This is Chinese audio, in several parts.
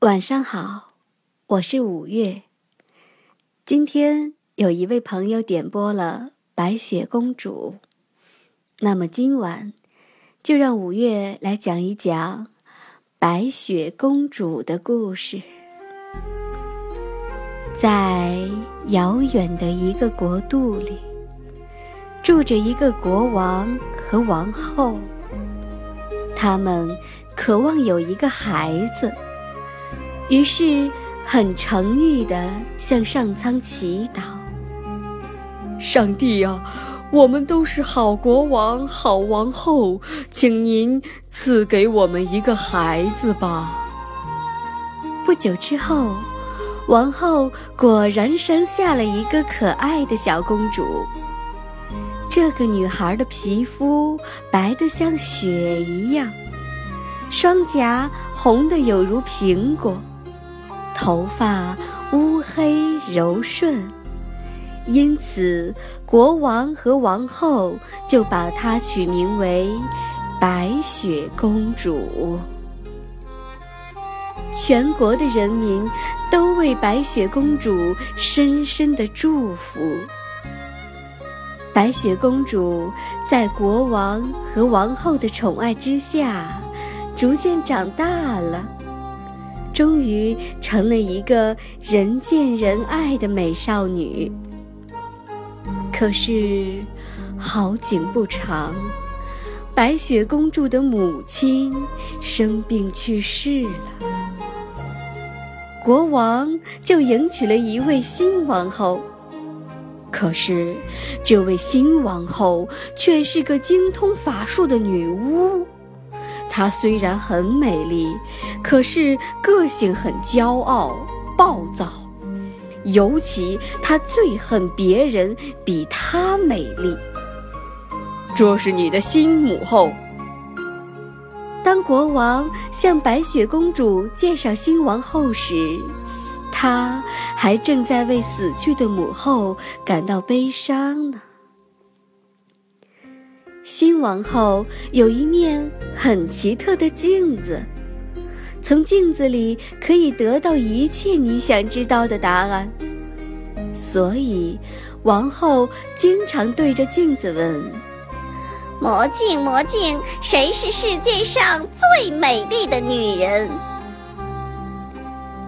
晚上好，我是五月。今天有一位朋友点播了《白雪公主》，那么今晚就让五月来讲一讲白雪公主的故事。在遥远的一个国度里，住着一个国王和王后，他们渴望有一个孩子。于是，很诚意地向上苍祈祷：“上帝呀，我们都是好国王、好王后，请您赐给我们一个孩子吧。”不久之后，王后果然生下了一个可爱的小公主。这个女孩的皮肤白得像雪一样，双颊红得有如苹果。头发乌黑柔顺，因此国王和王后就把她取名为白雪公主。全国的人民都为白雪公主深深的祝福。白雪公主在国王和王后的宠爱之下，逐渐长大了。终于成了一个人见人爱的美少女。可是，好景不长，白雪公主的母亲生病去世了。国王就迎娶了一位新王后。可是，这位新王后却是个精通法术的女巫。她虽然很美丽，可是个性很骄傲、暴躁，尤其她最恨别人比她美丽。这是你的新母后。当国王向白雪公主介绍新王后时，她还正在为死去的母后感到悲伤呢。新王后有一面很奇特的镜子，从镜子里可以得到一切你想知道的答案。所以，王后经常对着镜子问：“魔镜，魔镜，谁是世界上最美丽的女人？”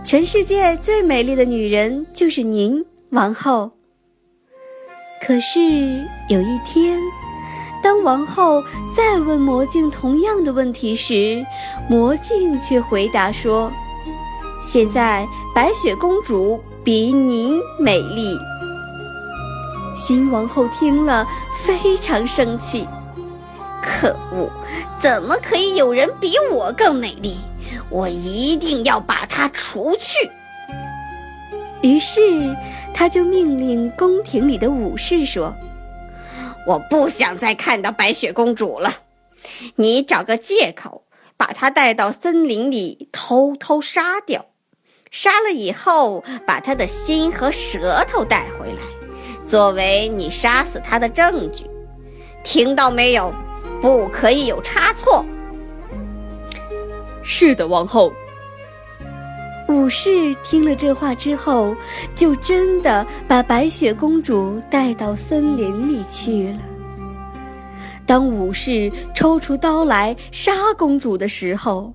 全世界最美丽的女人就是您，王后。可是有一天。当王后再问魔镜同样的问题时，魔镜却回答说：“现在白雪公主比您美丽。”新王后听了非常生气：“可恶，怎么可以有人比我更美丽？我一定要把她除去！”于是，他就命令宫廷里的武士说。我不想再看到白雪公主了，你找个借口把她带到森林里偷偷杀掉，杀了以后把她的心和舌头带回来，作为你杀死她的证据。听到没有？不可以有差错。是的，王后。武士听了这话之后，就真的把白雪公主带到森林里去了。当武士抽出刀来杀公主的时候，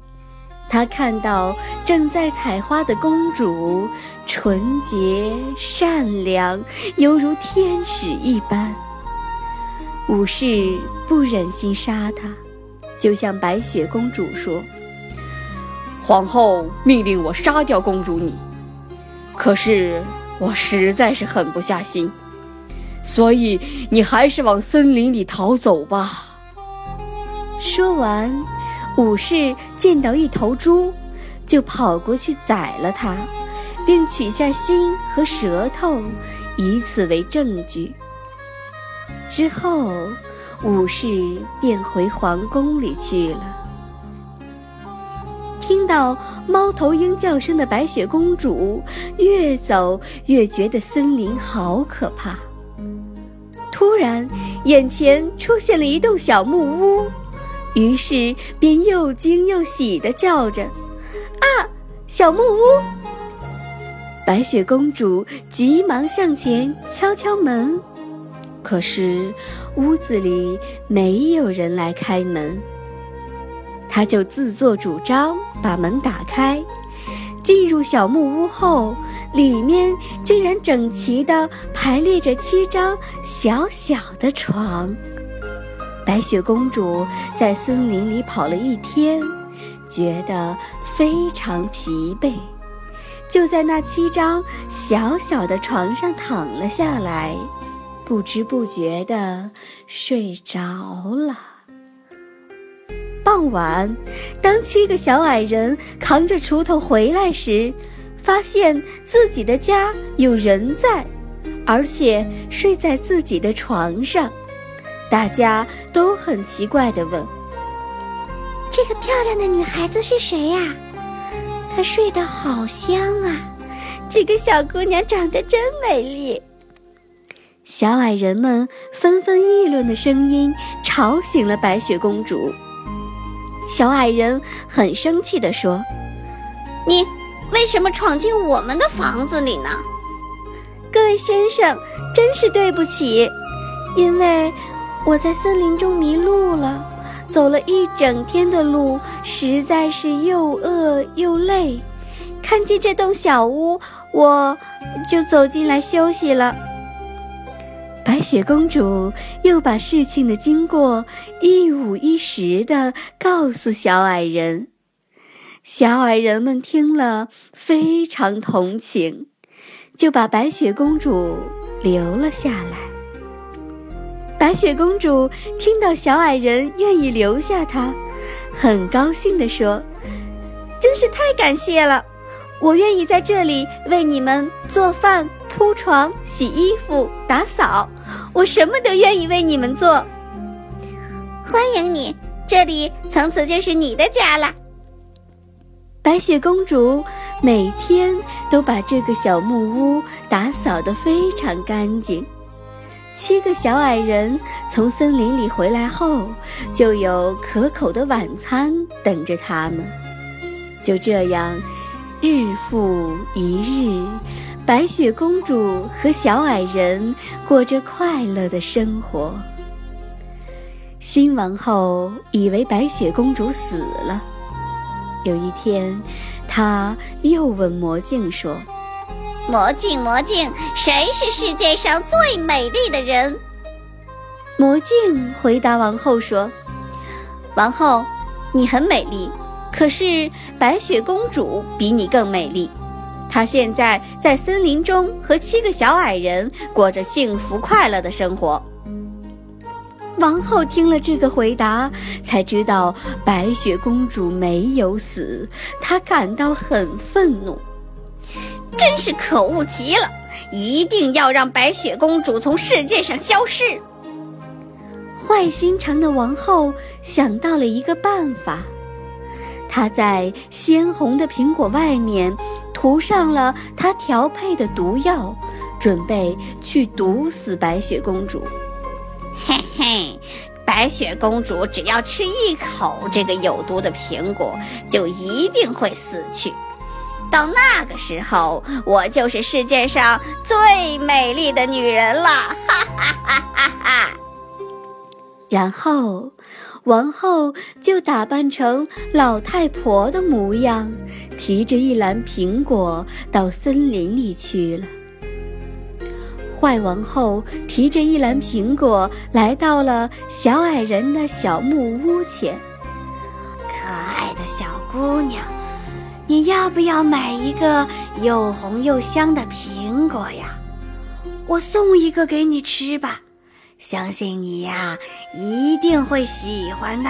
他看到正在采花的公主纯洁善良，犹如天使一般。武士不忍心杀她，就向白雪公主说。皇后命令我杀掉公主你，可是我实在是狠不下心，所以你还是往森林里逃走吧。说完，武士见到一头猪，就跑过去宰了它，并取下心和舌头，以此为证据。之后，武士便回皇宫里去了。到猫头鹰叫声的白雪公主，越走越觉得森林好可怕。突然，眼前出现了一栋小木屋，于是便又惊又喜地叫着：“啊，小木屋！白雪公主急忙向前敲敲门，可是屋子里没有人来开门。他就自作主张把门打开，进入小木屋后，里面竟然整齐地排列着七张小小的床。白雪公主在森林里跑了一天，觉得非常疲惫，就在那七张小小的床上躺了下来，不知不觉地睡着了。傍晚，当七个小矮人扛着锄头回来时，发现自己的家有人在，而且睡在自己的床上。大家都很奇怪地问：“这个漂亮的女孩子是谁呀？她睡得好香啊！这个小姑娘长得真美丽。”小矮人们纷纷议论的声音吵醒了白雪公主。小矮人很生气地说：“你为什么闯进我们的房子里呢？”各位先生，真是对不起，因为。我在森林中迷路了，走了一整天的路，实在是又饿又累。看见这栋小屋，我就走进来休息了。白雪公主又把事情的经过一五一十的告诉小矮人，小矮人们听了非常同情，就把白雪公主留了下来。白雪公主听到小矮人愿意留下她，很高兴地说：“真是太感谢了！我愿意在这里为你们做饭、铺床、洗衣服、打扫，我什么都愿意为你们做。欢迎你，这里从此就是你的家了。”白雪公主每天都把这个小木屋打扫得非常干净。七个小矮人从森林里回来后，就有可口的晚餐等着他们。就这样，日复一日，白雪公主和小矮人过着快乐的生活。新王后以为白雪公主死了，有一天，她又问魔镜说。魔镜，魔镜，谁是世界上最美丽的人？魔镜回答王后说：“王后，你很美丽，可是白雪公主比你更美丽。她现在在森林中和七个小矮人过着幸福快乐的生活。”王后听了这个回答，才知道白雪公主没有死，她感到很愤怒。真是可恶极了！一定要让白雪公主从世界上消失。坏心肠的王后想到了一个办法，她在鲜红的苹果外面涂上了他调配的毒药，准备去毒死白雪公主。嘿嘿，白雪公主只要吃一口这个有毒的苹果，就一定会死去。到那个时候，我就是世界上最美丽的女人了！哈哈哈哈哈！然后，王后就打扮成老太婆的模样，提着一篮苹果到森林里去了。坏王后提着一篮苹果来到了小矮人的小木屋前。可爱的小姑娘。你要不要买一个又红又香的苹果呀？我送一个给你吃吧，相信你呀一定会喜欢的。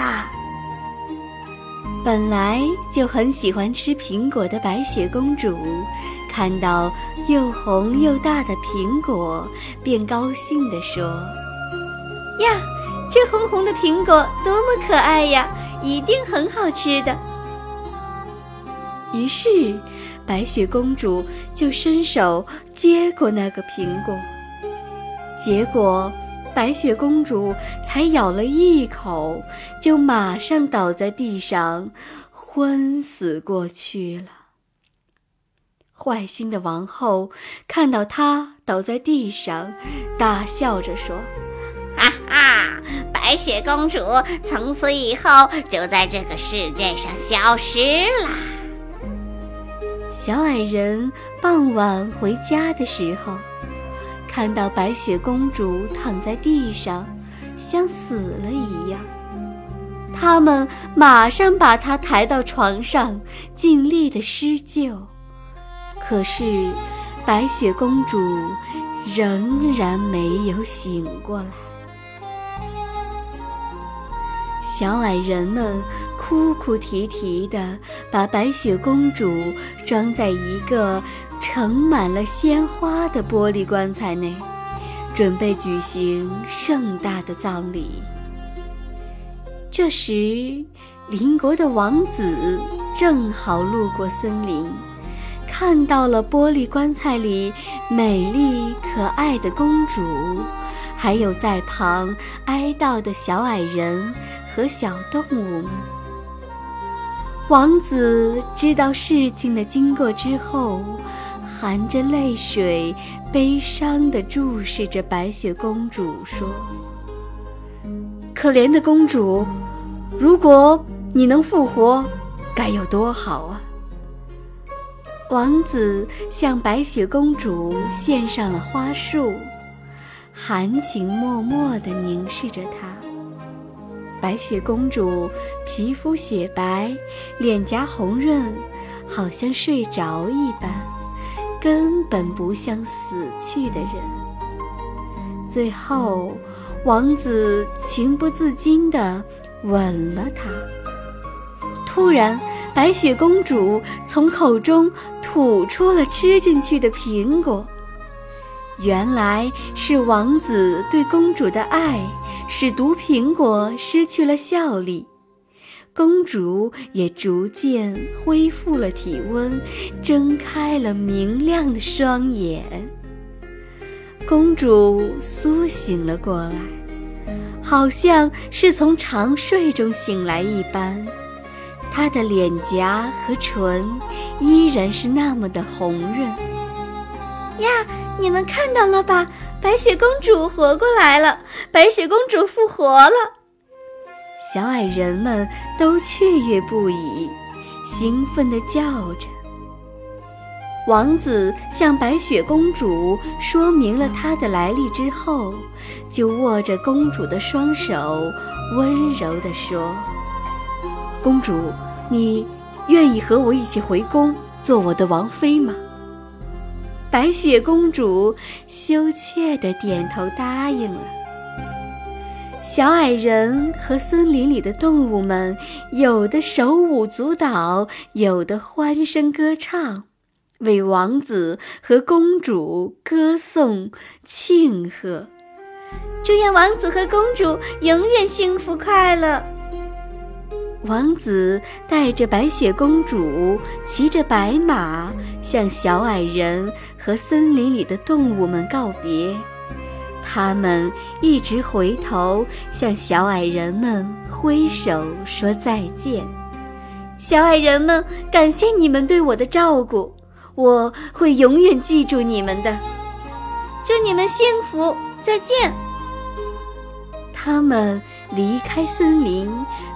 本来就很喜欢吃苹果的白雪公主，看到又红又大的苹果，便高兴地说：“呀，这红红的苹果多么可爱呀，一定很好吃的。”于是，白雪公主就伸手接过那个苹果。结果，白雪公主才咬了一口，就马上倒在地上，昏死过去了。坏心的王后看到她倒在地上，大笑着说：“哈哈，白雪公主从此以后就在这个世界上消失了。”小矮人傍晚回家的时候，看到白雪公主躺在地上，像死了一样。他们马上把她抬到床上，尽力的施救。可是，白雪公主仍然没有醒过来。小矮人们哭哭啼啼地把白雪公主装在一个盛满了鲜花的玻璃棺材内，准备举行盛大的葬礼。这时，邻国的王子正好路过森林。看到了玻璃棺材里美丽可爱的公主，还有在旁哀悼的小矮人和小动物们。王子知道事情的经过之后，含着泪水，悲伤地注视着白雪公主，说：“可怜的公主，如果你能复活，该有多好啊！”王子向白雪公主献上了花束，含情脉脉地凝视着她。白雪公主皮肤雪白，脸颊红润，好像睡着一般，根本不像死去的人。最后，王子情不自禁地吻了她。突然，白雪公主从口中吐出了吃进去的苹果。原来是王子对公主的爱，使毒苹果失去了效力，公主也逐渐恢复了体温，睁开了明亮的双眼。公主苏醒了过来，好像是从长睡中醒来一般。她的脸颊和唇依然是那么的红润呀！你们看到了吧？白雪公主活过来了！白雪公主复活了！小矮人们都雀跃不已，兴奋地叫着。王子向白雪公主说明了他的来历之后，就握着公主的双手，温柔地说。公主，你愿意和我一起回宫做我的王妃吗？白雪公主羞怯地点头答应了。小矮人和森林里的动物们，有的手舞足蹈，有的欢声歌唱，为王子和公主歌颂庆贺。祝愿王子和公主永远幸福快乐。王子带着白雪公主，骑着白马，向小矮人和森林里的动物们告别。他们一直回头向小矮人们挥手说再见。小矮人们，感谢你们对我的照顾，我会永远记住你们的。祝你们幸福，再见。他们离开森林。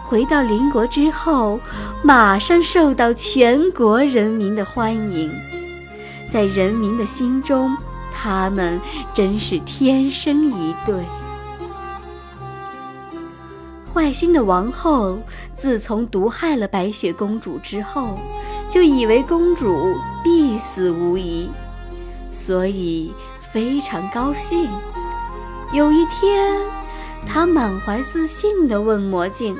回到邻国之后，马上受到全国人民的欢迎。在人民的心中，他们真是天生一对。坏心的王后自从毒害了白雪公主之后，就以为公主必死无疑，所以非常高兴。有一天，她满怀自信地问魔镜。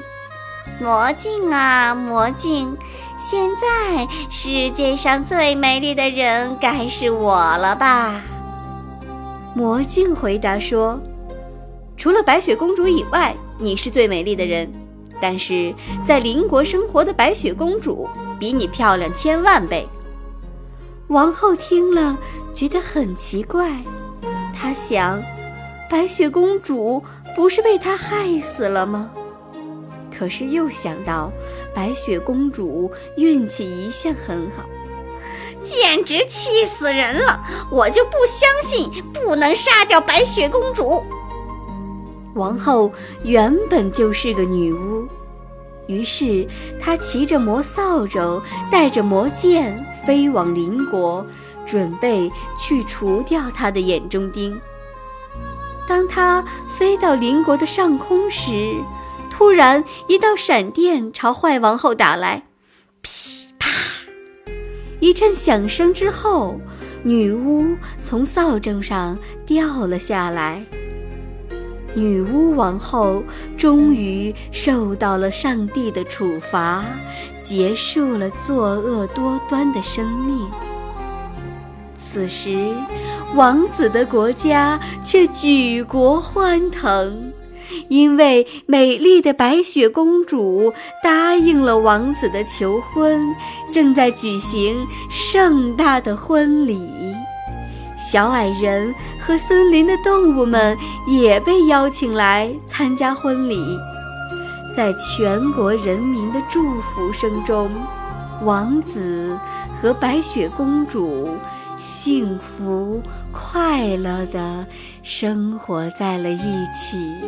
魔镜啊，魔镜！现在世界上最美丽的人该是我了吧？魔镜回答说：“除了白雪公主以外，你是最美丽的人。但是在邻国生活的白雪公主比你漂亮千万倍。”王后听了，觉得很奇怪。她想，白雪公主不是被他害死了吗？可是又想到，白雪公主运气一向很好，简直气死人了！我就不相信不能杀掉白雪公主。王后原本就是个女巫，于是她骑着魔扫帚，带着魔剑，飞往邻国，准备去除掉她的眼中钉。当她飞到邻国的上空时，突然一道闪电朝坏王后打来，噼！一阵响声之后，女巫从扫帚上掉了下来。女巫王后终于受到了上帝的处罚，结束了作恶多端的生命。此时，王子的国家却举国欢腾，因为美丽的白雪公主答应了王子的求婚，正在举行盛大的婚礼。小矮人和森林的动物们也被邀请来参加婚礼，在全国人民的祝福声中，王子和白雪公主幸福快乐地生活在了一起。